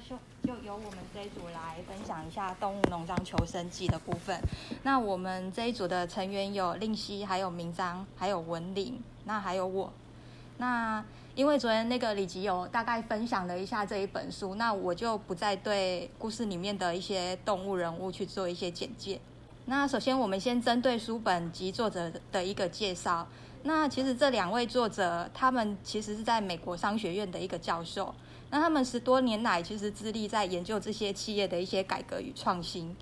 就就由我们这一组来分享一下动物农庄求生记的部分。那我们这一组的成员有令希，还有明章，还有文玲，那还有我。那因为昨天那个李吉有大概分享了一下这一本书，那我就不再对故事里面的一些动物人物去做一些简介。那首先我们先针对书本及作者的一个介绍。那其实这两位作者，他们其实是在美国商学院的一个教授。那他们十多年来其实致力在研究这些企业的一些改革与创新。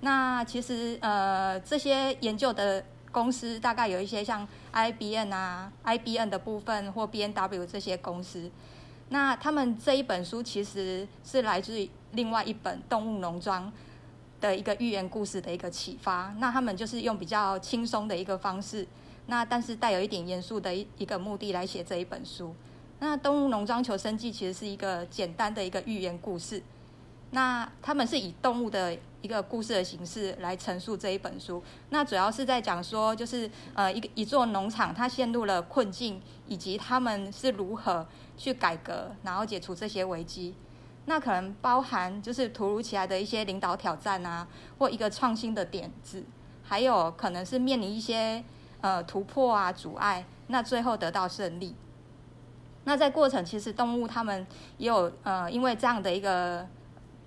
那其实呃这些研究的公司大概有一些像 IBM 啊、IBM 的部分或 BNW 这些公司。那他们这一本书其实是来自于另外一本《动物农庄》的一个寓言故事的一个启发。那他们就是用比较轻松的一个方式，那但是带有一点严肃的一一个目的来写这一本书。那《动物农庄求生记》其实是一个简单的一个寓言故事，那他们是以动物的一个故事的形式来陈述这一本书。那主要是在讲说，就是呃一个一座农场它陷入了困境，以及他们是如何去改革，然后解除这些危机。那可能包含就是突如其来的一些领导挑战啊，或一个创新的点子，还有可能是面临一些呃突破啊阻碍，那最后得到胜利。那在过程，其实动物他们也有呃，因为这样的一个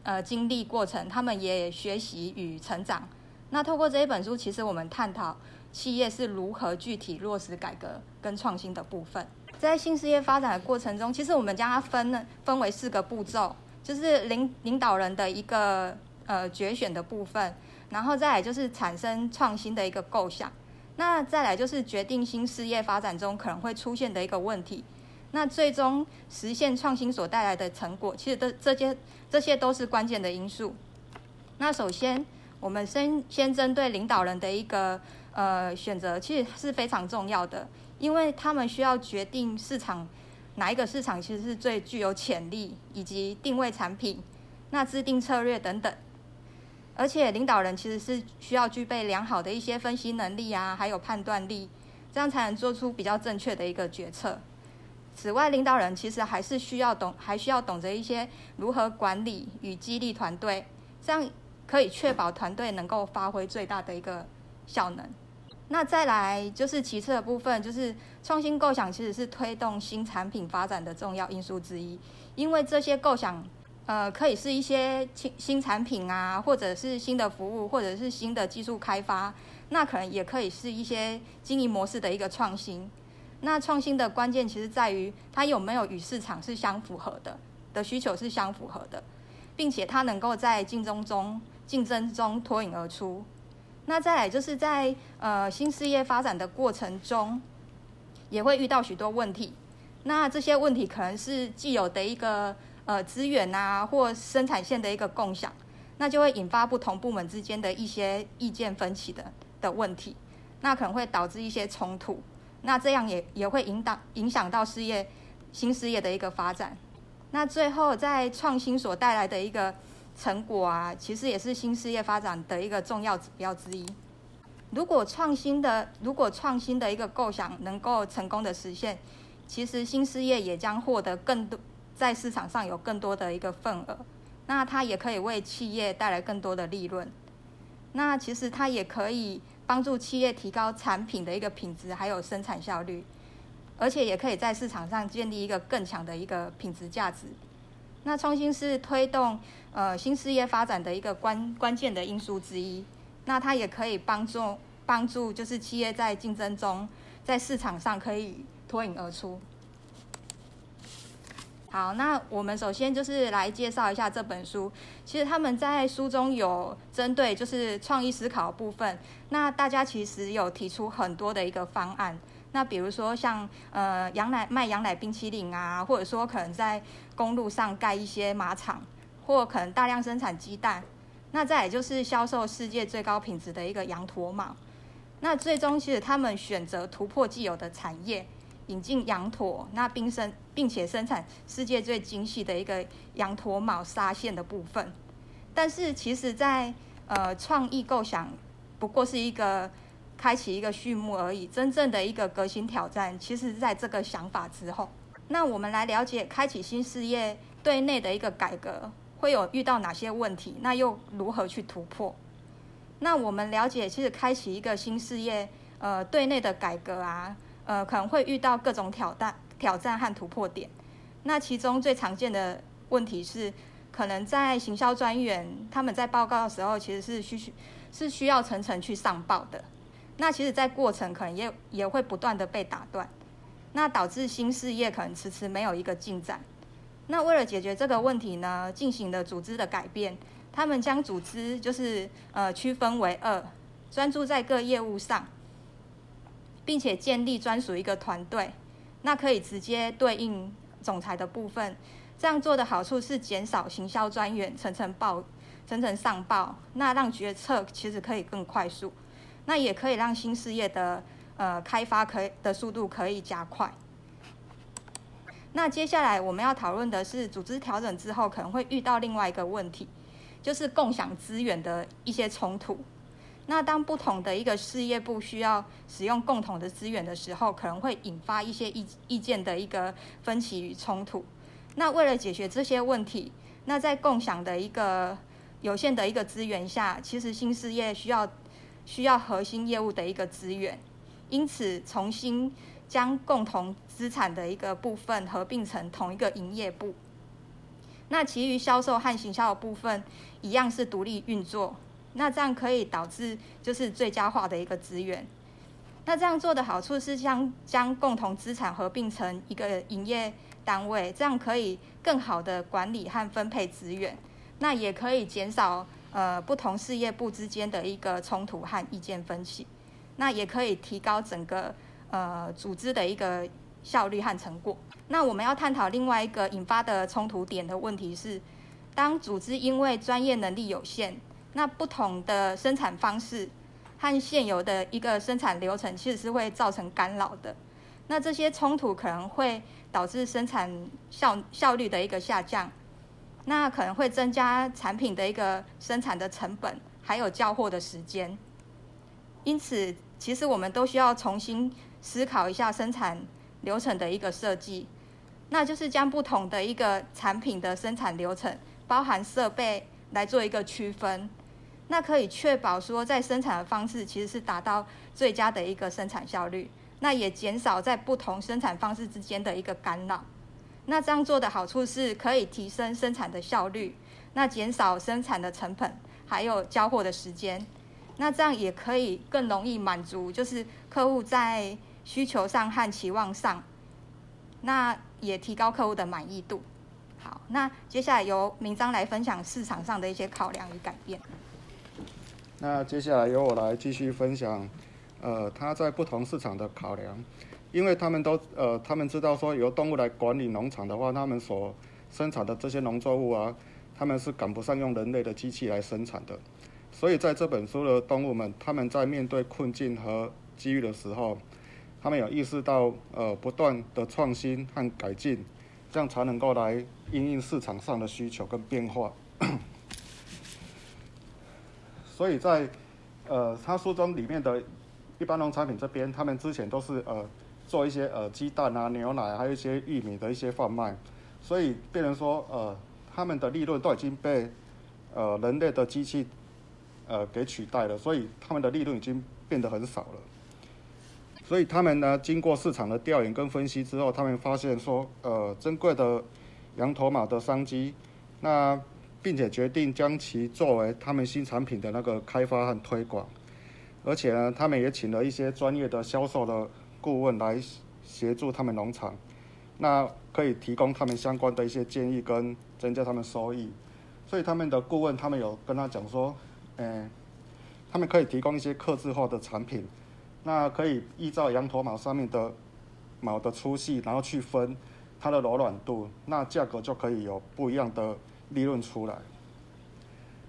呃经历过程，他们也学习与成长。那透过这一本书，其实我们探讨企业是如何具体落实改革跟创新的部分。在新事业发展的过程中，其实我们将它分分为四个步骤，就是领领导人的一个呃决选的部分，然后再来就是产生创新的一个构想，那再来就是决定新事业发展中可能会出现的一个问题。那最终实现创新所带来的成果，其实这这些这些都是关键的因素。那首先，我们先先针对领导人的一个呃选择，其实是非常重要的，因为他们需要决定市场哪一个市场其实是最具有潜力，以及定位产品、那制定策略等等。而且，领导人其实是需要具备良好的一些分析能力啊，还有判断力，这样才能做出比较正确的一个决策。此外，领导人其实还是需要懂，还需要懂得一些如何管理与激励团队，这样可以确保团队能够发挥最大的一个效能。那再来就是其次的部分，就是创新构想其实是推动新产品发展的重要因素之一，因为这些构想，呃，可以是一些新新产品啊，或者是新的服务，或者是新的技术开发，那可能也可以是一些经营模式的一个创新。那创新的关键其实在于它有没有与市场是相符合的，的需求是相符合的，并且它能够在竞争中竞争中脱颖而出。那再来就是在呃新事业发展的过程中，也会遇到许多问题。那这些问题可能是既有的一个呃资源啊，或生产线的一个共享，那就会引发不同部门之间的一些意见分歧的的问题，那可能会导致一些冲突。那这样也也会引导影响到事业新事业的一个发展。那最后在创新所带来的一个成果啊，其实也是新事业发展的一个重要指标之一。如果创新的如果创新的一个构想能够成功的实现，其实新事业也将获得更多在市场上有更多的一个份额。那它也可以为企业带来更多的利润。那其实它也可以。帮助企业提高产品的一个品质，还有生产效率，而且也可以在市场上建立一个更强的一个品质价值。那创新是推动呃新事业发展的一个关关键的因素之一。那它也可以帮助帮助就是企业在竞争中，在市场上可以脱颖而出。好，那我们首先就是来介绍一下这本书。其实他们在书中有针对就是创意思考部分，那大家其实有提出很多的一个方案。那比如说像呃羊奶卖羊奶冰淇淋啊，或者说可能在公路上盖一些马场，或可能大量生产鸡蛋。那再也就是销售世界最高品质的一个羊驼毛。那最终其实他们选择突破既有的产业。引进羊驼，那并生并且生产世界最精细的一个羊驼毛纱线的部分，但是其实在，呃创意构想不过是一个开启一个序幕而已，真正的一个革新挑战，其实在这个想法之后。那我们来了解开启新事业对内的一个改革会有遇到哪些问题？那又如何去突破？那我们了解，其实开启一个新事业，呃，对内的改革啊，呃，可能会遇到各种挑战、挑战和突破点。那其中最常见的问题是，可能在行销专员他们在报告的时候，其实是需是需要层层去上报的。那其实，在过程可能也也会不断的被打断，那导致新事业可能迟迟没有一个进展。那为了解决这个问题呢，进行了组织的改变。他们将组织就是呃区分为二，专注在各业务上，并且建立专属一个团队，那可以直接对应总裁的部分。这样做的好处是减少行销专员层层报、层层上报，那让决策其实可以更快速，那也可以让新事业的呃开发可以的速度可以加快。那接下来我们要讨论的是组织调整之后可能会遇到另外一个问题。就是共享资源的一些冲突。那当不同的一个事业部需要使用共同的资源的时候，可能会引发一些意意见的一个分歧与冲突。那为了解决这些问题，那在共享的一个有限的一个资源下，其实新事业需要需要核心业务的一个资源，因此重新将共同资产的一个部分合并成同一个营业部。那其余销售和行销的部分一样是独立运作，那这样可以导致就是最佳化的一个资源。那这样做的好处是将将共同资产合并成一个营业单位，这样可以更好的管理和分配资源，那也可以减少呃不同事业部之间的一个冲突和意见分歧，那也可以提高整个呃组织的一个效率和成果。那我们要探讨另外一个引发的冲突点的问题是，当组织因为专业能力有限，那不同的生产方式和现有的一个生产流程其实是会造成干扰的。那这些冲突可能会导致生产效效率的一个下降，那可能会增加产品的一个生产的成本，还有交货的时间。因此，其实我们都需要重新思考一下生产流程的一个设计。那就是将不同的一个产品的生产流程，包含设备来做一个区分，那可以确保说在生产的方式其实是达到最佳的一个生产效率，那也减少在不同生产方式之间的一个干扰。那这样做的好处是可以提升生产的效率，那减少生产的成本，还有交货的时间。那这样也可以更容易满足，就是客户在需求上和期望上。那也提高客户的满意度。好，那接下来由明章来分享市场上的一些考量与改变。那接下来由我来继续分享，呃，他在不同市场的考量，因为他们都呃，他们知道说由动物来管理农场的话，他们所生产的这些农作物啊，他们是赶不上用人类的机器来生产的，所以在这本书的动物们，他们在面对困境和机遇的时候。他们有意识到，呃，不断的创新和改进，这样才能够来因应市场上的需求跟变化。所以在，呃，他书中里面的一般农产品这边，他们之前都是呃做一些呃鸡蛋啊、牛奶，还有一些玉米的一些贩卖，所以变成说，呃，他们的利润都已经被呃人类的机器呃给取代了，所以他们的利润已经变得很少了。所以他们呢，经过市场的调研跟分析之后，他们发现说，呃，珍贵的羊驼毛的商机，那并且决定将其作为他们新产品的那个开发和推广，而且呢，他们也请了一些专业的销售的顾问来协助他们农场，那可以提供他们相关的一些建议跟增加他们收益。所以他们的顾问，他们有跟他讲说，嗯，他们可以提供一些客制化的产品。那可以依照羊驼毛上面的毛的粗细，然后去分它的柔软度，那价格就可以有不一样的利润出来。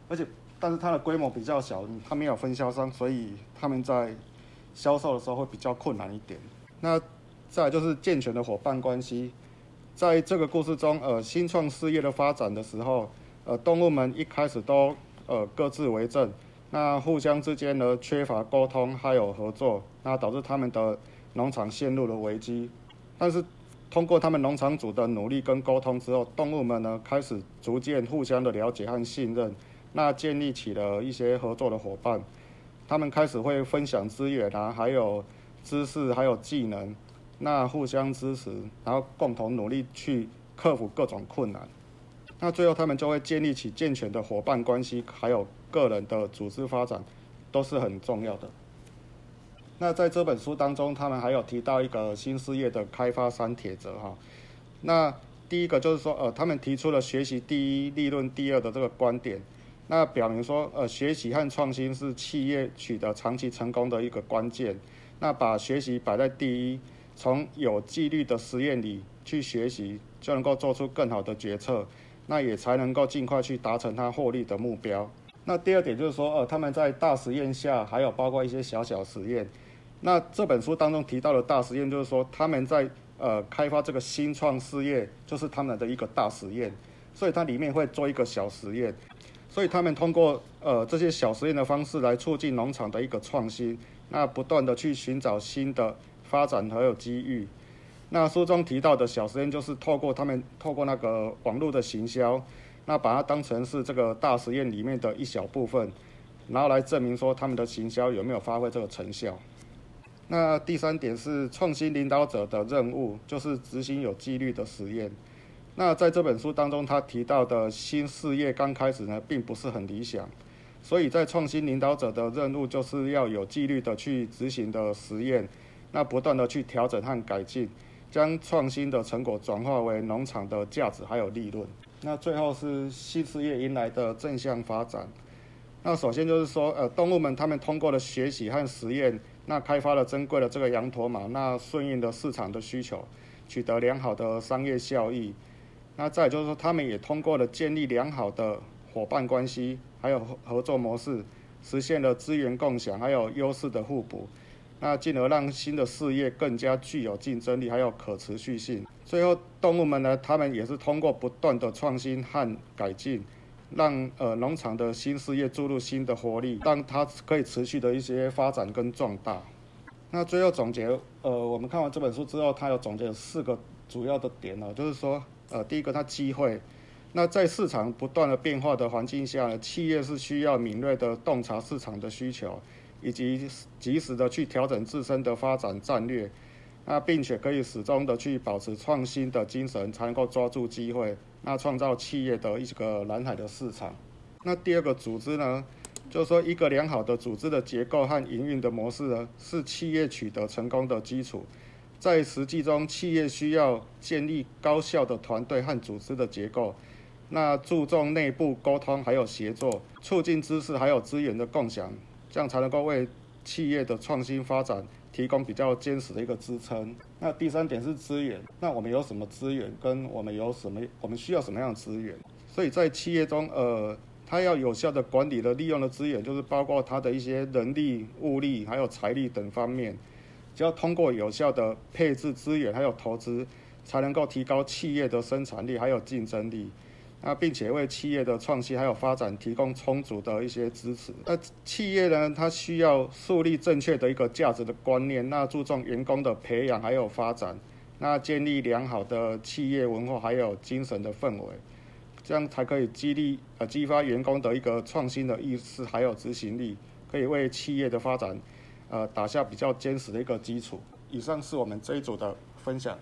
而且，但是它的规模比较小，它没有分销商，所以他们在销售的时候会比较困难一点。那再就是健全的伙伴关系，在这个故事中，呃，新创事业的发展的时候，呃，动物们一开始都呃各自为政。那互相之间呢，缺乏沟通还有合作，那导致他们的农场陷入了危机。但是通过他们农场主的努力跟沟通之后，动物们呢开始逐渐互相的了解和信任，那建立起了一些合作的伙伴。他们开始会分享资源啊，还有知识，还有技能，那互相支持，然后共同努力去克服各种困难。那最后他们就会建立起健全的伙伴关系，还有个人的组织发展，都是很重要的。那在这本书当中，他们还有提到一个新事业的开发三铁则哈。那第一个就是说，呃，他们提出了学习第一、利润第二的这个观点。那表明说，呃，学习和创新是企业取得长期成功的一个关键。那把学习摆在第一，从有纪律的实验里去学习，就能够做出更好的决策，那也才能够尽快去达成它获利的目标。那第二点就是说，呃，他们在大实验下，还有包括一些小小实验。那这本书当中提到的大实验，就是说他们在呃开发这个新创事业，就是他们的一个大实验，所以它里面会做一个小实验。所以他们通过呃这些小实验的方式来促进农场的一个创新，那不断的去寻找新的发展还有机遇。那书中提到的小实验就是透过他们透过那个网络的行销，那把它当成是这个大实验里面的一小部分，然后来证明说他们的行销有没有发挥这个成效。那第三点是创新领导者的任务，就是执行有纪律的实验。那在这本书当中，他提到的新事业刚开始呢，并不是很理想，所以在创新领导者的任务就是要有纪律的去执行的实验，那不断的去调整和改进，将创新的成果转化为农场的价值还有利润。那最后是新事业迎来的正向发展。那首先就是说，呃，动物们他们通过了学习和实验，那开发了珍贵的这个羊驼马，那顺应了市场的需求，取得良好的商业效益。那再就是说，他们也通过了建立良好的伙伴关系，还有合合作模式，实现了资源共享，还有优势的互补，那进而让新的事业更加具有竞争力，还有可持续性。最后，动物们呢，他们也是通过不断的创新和改进，让呃农场的新事业注入新的活力，让它可以持续的一些发展跟壮大。那最后总结，呃，我们看完这本书之后，它有总结有四个主要的点呢，就是说。呃，第一个，它机会。那在市场不断的变化的环境下，企业是需要敏锐的洞察市场的需求，以及及时的去调整自身的发展战略。那并且可以始终的去保持创新的精神，才能够抓住机会，那创造企业的一个蓝海的市场。那第二个组织呢，就是说一个良好的组织的结构和营运的模式呢，是企业取得成功的基础。在实际中，企业需要建立高效的团队和组织的结构，那注重内部沟通还有协作，促进知识还有资源的共享，这样才能够为企业的创新发展提供比较坚实的一个支撑。那第三点是资源，那我们有什么资源，跟我们有什么，我们需要什么样的资源？所以在企业中，呃，它要有效的管理的利用的资源，就是包括它的一些人力、物力还有财力等方面。只要通过有效的配置资源还有投资，才能够提高企业的生产力还有竞争力，那并且为企业的创新还有发展提供充足的一些支持。那企业呢，它需要树立正确的一个价值的观念，那注重员工的培养还有发展，那建立良好的企业文化还有精神的氛围，这样才可以激励呃激发员工的一个创新的意识还有执行力，可以为企业的发展。呃，打下比较坚实的一个基础。以上是我们这一组的分享。